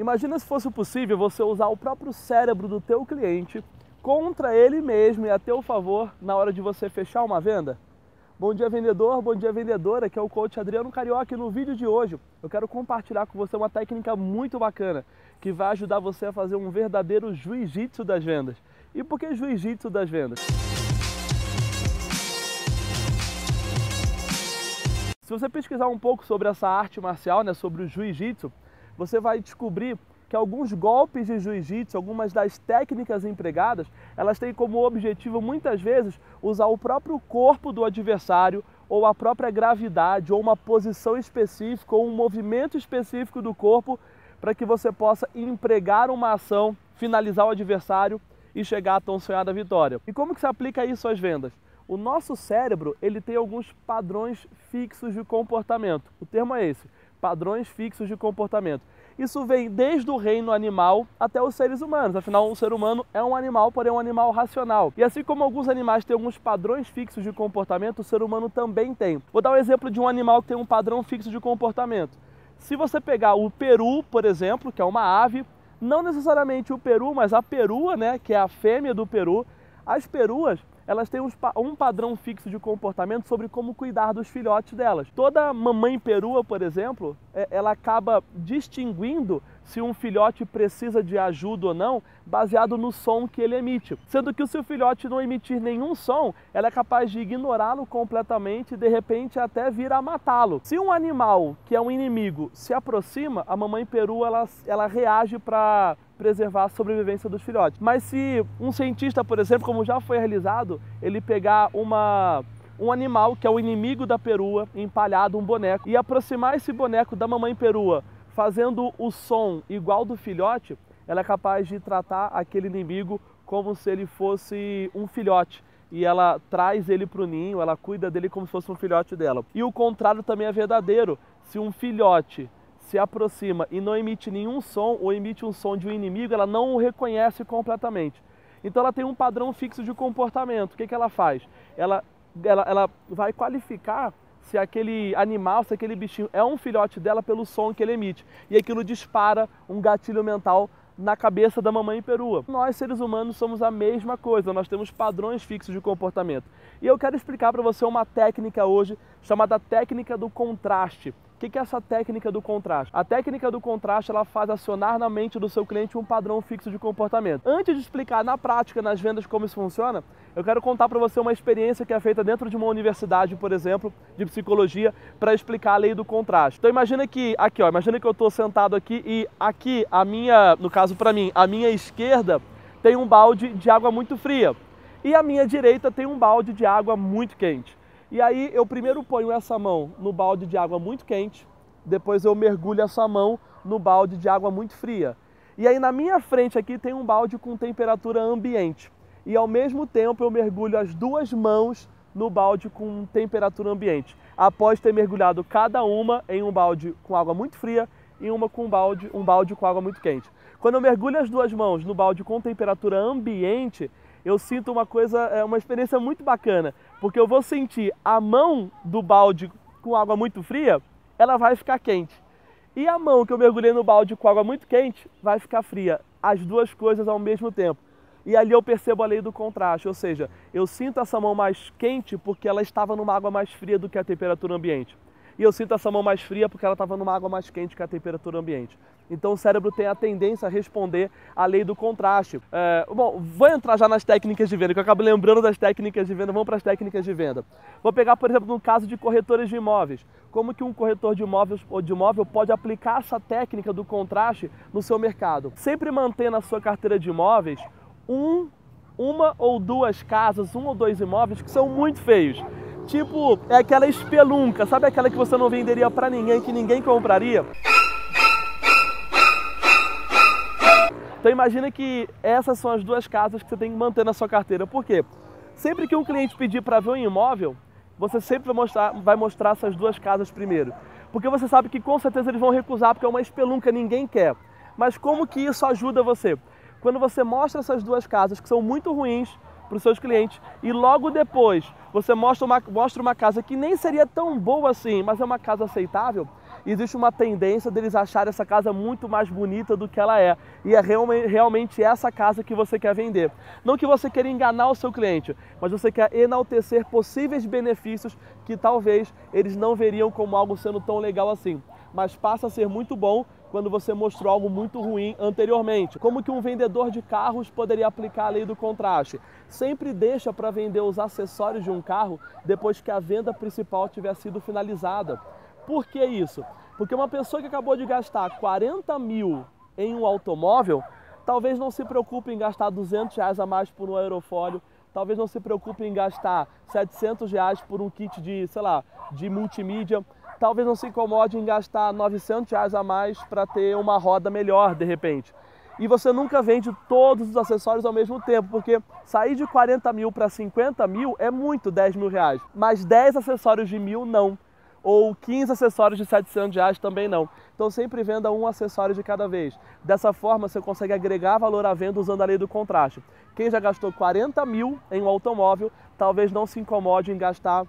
Imagina se fosse possível você usar o próprio cérebro do teu cliente contra ele mesmo e a teu favor na hora de você fechar uma venda. Bom dia vendedor, bom dia vendedora, aqui é o coach Adriano Carioca e no vídeo de hoje eu quero compartilhar com você uma técnica muito bacana que vai ajudar você a fazer um verdadeiro jiu-jitsu das vendas. E por que jiu-jitsu das vendas? Se você pesquisar um pouco sobre essa arte marcial, né, sobre o jiu-jitsu, você vai descobrir que alguns golpes de jiu-jitsu, algumas das técnicas empregadas, elas têm como objetivo muitas vezes usar o próprio corpo do adversário ou a própria gravidade ou uma posição específica ou um movimento específico do corpo para que você possa empregar uma ação, finalizar o adversário e chegar à tão sonhada vitória. E como que se aplica isso às vendas? O nosso cérebro, ele tem alguns padrões fixos de comportamento. O termo é esse, padrões fixos de comportamento. Isso vem desde o reino animal até os seres humanos. Afinal, o ser humano é um animal, porém um animal racional. E assim como alguns animais têm alguns padrões fixos de comportamento, o ser humano também tem. Vou dar um exemplo de um animal que tem um padrão fixo de comportamento. Se você pegar o peru, por exemplo, que é uma ave, não necessariamente o peru, mas a perua, né, que é a fêmea do peru, as peruas elas têm um padrão fixo de comportamento sobre como cuidar dos filhotes delas. Toda mamãe perua, por exemplo, é, ela acaba distinguindo se um filhote precisa de ajuda ou não, baseado no som que ele emite. Sendo que se o filhote não emitir nenhum som, ela é capaz de ignorá-lo completamente e de repente até vir a matá-lo. Se um animal que é um inimigo se aproxima, a mamãe perua ela, ela reage para preservar a sobrevivência dos filhotes. Mas se um cientista, por exemplo, como já foi realizado, ele pegar uma um animal que é o inimigo da perua, empalhado um boneco, e aproximar esse boneco da mamãe perua, fazendo o som igual do filhote, ela é capaz de tratar aquele inimigo como se ele fosse um filhote. E ela traz ele para o ninho, ela cuida dele como se fosse um filhote dela. E o contrário também é verdadeiro. Se um filhote se aproxima e não emite nenhum som ou emite um som de um inimigo, ela não o reconhece completamente. Então ela tem um padrão fixo de comportamento. O que, que ela faz? Ela, ela, ela vai qualificar se aquele animal, se aquele bichinho é um filhote dela pelo som que ele emite. E aquilo dispara um gatilho mental na cabeça da mamãe perua. Nós, seres humanos, somos a mesma coisa, nós temos padrões fixos de comportamento. E eu quero explicar para você uma técnica hoje chamada técnica do contraste. O que é essa técnica do contraste? A técnica do contraste ela faz acionar na mente do seu cliente um padrão fixo de comportamento. Antes de explicar na prática, nas vendas, como isso funciona, eu quero contar para você uma experiência que é feita dentro de uma universidade, por exemplo, de psicologia, para explicar a lei do contraste. Então imagina que aqui, ó, imagina que eu estou sentado aqui e aqui a minha, no caso para mim, a minha esquerda tem um balde de água muito fria e a minha direita tem um balde de água muito quente. E aí eu primeiro ponho essa mão no balde de água muito quente, depois eu mergulho essa mão no balde de água muito fria. E aí na minha frente aqui tem um balde com temperatura ambiente. E ao mesmo tempo eu mergulho as duas mãos no balde com temperatura ambiente, após ter mergulhado cada uma em um balde com água muito fria e uma com um balde, um balde com água muito quente. Quando eu mergulho as duas mãos no balde com temperatura ambiente, eu sinto uma coisa, é uma experiência muito bacana, porque eu vou sentir a mão do balde com água muito fria, ela vai ficar quente. E a mão que eu mergulhei no balde com água muito quente vai ficar fria. As duas coisas ao mesmo tempo. E ali eu percebo a lei do contraste, ou seja, eu sinto essa mão mais quente porque ela estava numa água mais fria do que a temperatura ambiente e eu sinto essa mão mais fria porque ela estava numa água mais quente que a temperatura ambiente. Então o cérebro tem a tendência a responder à lei do contraste. É, bom, vou entrar já nas técnicas de venda, que eu acabo lembrando das técnicas de venda. Vamos para as técnicas de venda. Vou pegar, por exemplo, no caso de corretores de imóveis. Como que um corretor de imóveis ou de imóvel pode aplicar essa técnica do contraste no seu mercado? Sempre manter na sua carteira de imóveis um, uma ou duas casas, um ou dois imóveis que são muito feios Tipo, é aquela espelunca, sabe aquela que você não venderia para ninguém, que ninguém compraria? Então imagina que essas são as duas casas que você tem que manter na sua carteira. Por quê? Sempre que um cliente pedir para ver um imóvel, você sempre vai mostrar, vai mostrar essas duas casas primeiro. Porque você sabe que com certeza eles vão recusar, porque é uma espelunca, ninguém quer. Mas como que isso ajuda você? Quando você mostra essas duas casas que são muito ruins, para os seus clientes. E logo depois você mostra uma, mostra uma casa que nem seria tão boa assim, mas é uma casa aceitável. Existe uma tendência deles acharem essa casa muito mais bonita do que ela é. E é realmente essa casa que você quer vender. Não que você queira enganar o seu cliente, mas você quer enaltecer possíveis benefícios que talvez eles não veriam como algo sendo tão legal assim. Mas passa a ser muito bom quando você mostrou algo muito ruim anteriormente. Como que um vendedor de carros poderia aplicar a lei do contraste? Sempre deixa para vender os acessórios de um carro depois que a venda principal tiver sido finalizada. Por que isso? Porque uma pessoa que acabou de gastar 40 mil em um automóvel, talvez não se preocupe em gastar 200 reais a mais por um aerofólio, talvez não se preocupe em gastar 700 reais por um kit de, sei lá, de multimídia, talvez não se incomode em gastar 900 reais a mais para ter uma roda melhor de repente. E você nunca vende todos os acessórios ao mesmo tempo, porque sair de 40 mil para 50 mil é muito 10 mil reais, mas 10 acessórios de mil não, ou 15 acessórios de 700 reais também não. Então sempre venda um acessório de cada vez. Dessa forma você consegue agregar valor à venda usando a lei do contraste. Quem já gastou 40 mil em um automóvel, talvez não se incomode em gastar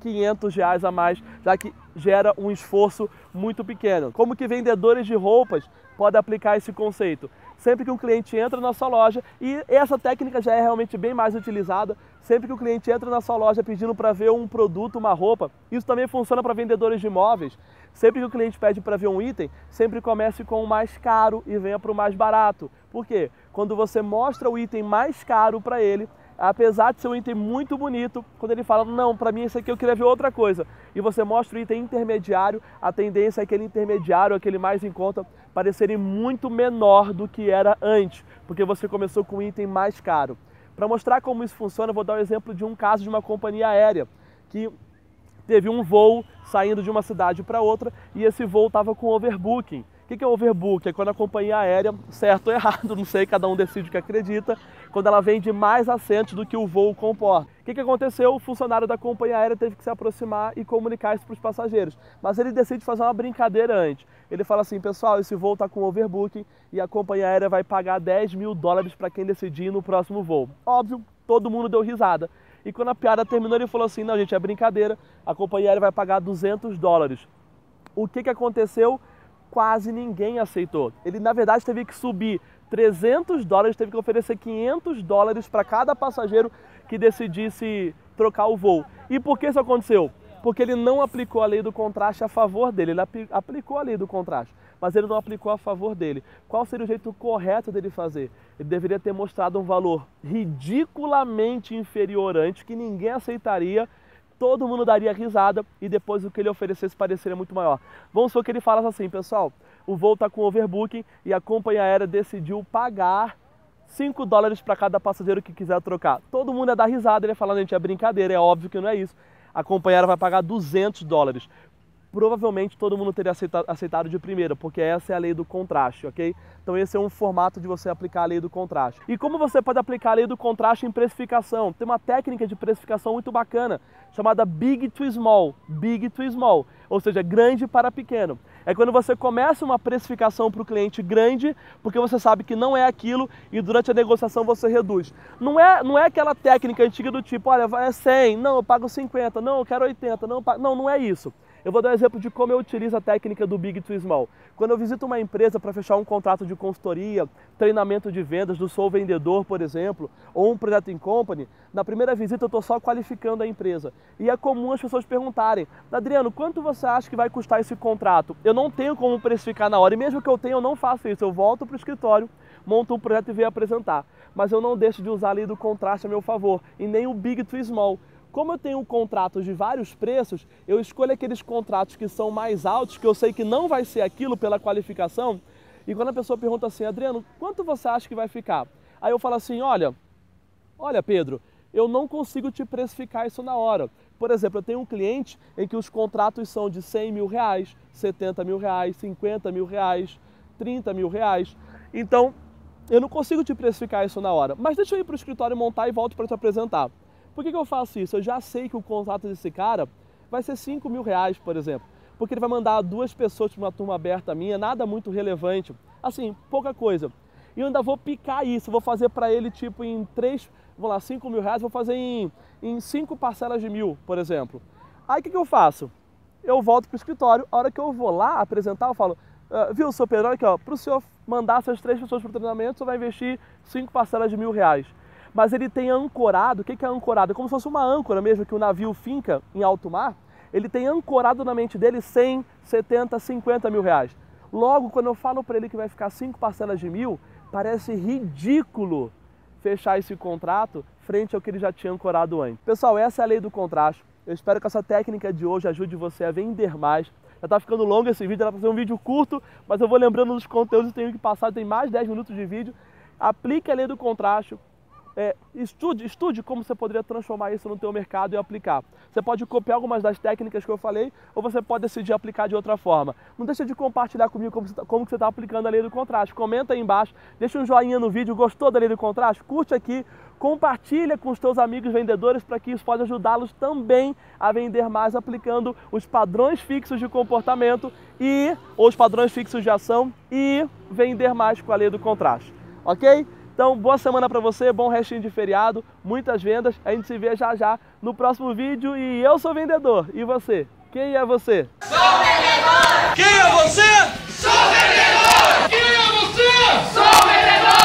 500 reais a mais, já que gera um esforço muito pequeno. Como que vendedores de roupas podem aplicar esse conceito? Sempre que um cliente entra na sua loja, e essa técnica já é realmente bem mais utilizada, sempre que o cliente entra na sua loja pedindo para ver um produto, uma roupa, isso também funciona para vendedores de imóveis. Sempre que o cliente pede para ver um item, sempre comece com o mais caro e venha para o mais barato. Por quê? Quando você mostra o item mais caro para ele, apesar de ser um item muito bonito, quando ele fala, não, para mim esse aqui eu queria ver outra coisa, e você mostra o item intermediário, a tendência é aquele intermediário, aquele mais em conta, parecerem muito menor do que era antes, porque você começou com um item mais caro. Para mostrar como isso funciona, eu vou dar o um exemplo de um caso de uma companhia aérea que teve um voo saindo de uma cidade para outra e esse voo estava com overbooking. O que é overbook? É quando a companhia aérea, certo ou errado, não sei, cada um decide o que acredita, quando ela vende mais assentos do que o voo comporta. O que, que aconteceu? O funcionário da companhia aérea teve que se aproximar e comunicar isso para os passageiros. Mas ele decide fazer uma brincadeira antes. Ele fala assim, pessoal, esse voo está com overbooking e a companhia aérea vai pagar 10 mil dólares para quem decidir no próximo voo. Óbvio, todo mundo deu risada. E quando a piada terminou, ele falou assim, não, gente, é brincadeira, a companhia aérea vai pagar 200 dólares. O que, que aconteceu? Quase ninguém aceitou. Ele, na verdade, teve que subir 300 dólares, teve que oferecer 500 dólares para cada passageiro que decidisse trocar o voo. E por que isso aconteceu? Porque ele não aplicou a lei do contraste a favor dele, ele aplicou a lei do contraste, mas ele não aplicou a favor dele. Qual seria o jeito correto dele fazer? Ele deveria ter mostrado um valor ridiculamente inferior antes, que ninguém aceitaria todo mundo daria risada e depois o que ele oferecesse pareceria muito maior. Vamos supor que ele falasse assim, pessoal, o voo está com overbooking e a companhia aérea decidiu pagar 5 dólares para cada passageiro que quiser trocar. Todo mundo ia dar risada, ele ia falar, gente, é brincadeira, é óbvio que não é isso. A companhia aérea vai pagar 200 dólares provavelmente todo mundo teria aceitado de primeira, porque essa é a lei do contraste, ok? Então esse é um formato de você aplicar a lei do contraste. E como você pode aplicar a lei do contraste em precificação? Tem uma técnica de precificação muito bacana, chamada Big to Small, Big to Small, ou seja, grande para pequeno. É quando você começa uma precificação para o cliente grande, porque você sabe que não é aquilo e durante a negociação você reduz. Não é, não é aquela técnica antiga do tipo, olha, é 100, não, eu pago 50, não, eu quero 80, não, não, não é isso. Eu vou dar um exemplo de como eu utilizo a técnica do Big to Small. Quando eu visito uma empresa para fechar um contrato de consultoria, treinamento de vendas do Sou Vendedor, por exemplo, ou um projeto em company, na primeira visita eu estou só qualificando a empresa. E é comum as pessoas perguntarem, Adriano, quanto você acha que vai custar esse contrato? Eu não tenho como precificar na hora, e mesmo que eu tenha, eu não faço isso. Eu volto para o escritório, monto um projeto e venho apresentar. Mas eu não deixo de usar a lei do contraste a meu favor, e nem o Big to Small. Como eu tenho contratos de vários preços, eu escolho aqueles contratos que são mais altos, que eu sei que não vai ser aquilo pela qualificação. E quando a pessoa pergunta assim, Adriano, quanto você acha que vai ficar? Aí eu falo assim, olha, olha Pedro, eu não consigo te precificar isso na hora. Por exemplo, eu tenho um cliente em que os contratos são de 100 mil reais, 70 mil reais, 50 mil reais, 30 mil reais. Então, eu não consigo te precificar isso na hora. Mas deixa eu ir para o escritório montar e volto para te apresentar. Por que, que eu faço isso? Eu já sei que o contrato desse cara vai ser 5 mil reais, por exemplo. Porque ele vai mandar duas pessoas para uma turma aberta minha, nada muito relevante. Assim, pouca coisa. E eu ainda vou picar isso, vou fazer para ele tipo em três, vou lá, 5 mil reais, vou fazer em, em cinco parcelas de mil, por exemplo. Aí o que, que eu faço? eu volto para o escritório. A hora que eu vou lá apresentar, eu falo, uh, viu, seu Pedro, olha aqui, para o senhor mandar essas três pessoas para o treinamento, você vai investir cinco parcelas de mil reais. Mas ele tem ancorado, o que é ancorado? É como se fosse uma âncora mesmo que o navio finca em alto mar. Ele tem ancorado na mente dele 100, 70, 50 mil reais. Logo, quando eu falo para ele que vai ficar cinco parcelas de mil, parece ridículo fechar esse contrato frente ao que ele já tinha ancorado antes. Pessoal, essa é a lei do contraste. Eu espero que essa técnica de hoje ajude você a vender mais. Já está ficando longo esse vídeo, era para ser um vídeo curto, mas eu vou lembrando dos conteúdos que tenho que passar, tem mais de 10 minutos de vídeo. Aplique a lei do contraste, é, estude, estude como você poderia transformar isso no teu mercado e aplicar. Você pode copiar algumas das técnicas que eu falei ou você pode decidir aplicar de outra forma. Não deixa de compartilhar comigo como, tá, como você está aplicando a lei do contraste. Comenta aí embaixo, deixa um joinha no vídeo, gostou da lei do contraste? Curte aqui, compartilha com os teus amigos vendedores para que isso pode ajudá-los também a vender mais aplicando os padrões fixos de comportamento e ou os padrões fixos de ação e vender mais com a lei do contraste. OK? Então, boa semana para você, bom restinho de feriado, muitas vendas. A gente se vê já já no próximo vídeo e eu sou vendedor. E você? Quem é você? Sou vendedor! Quem é você? Sou vendedor! Quem é você? Sou vendedor!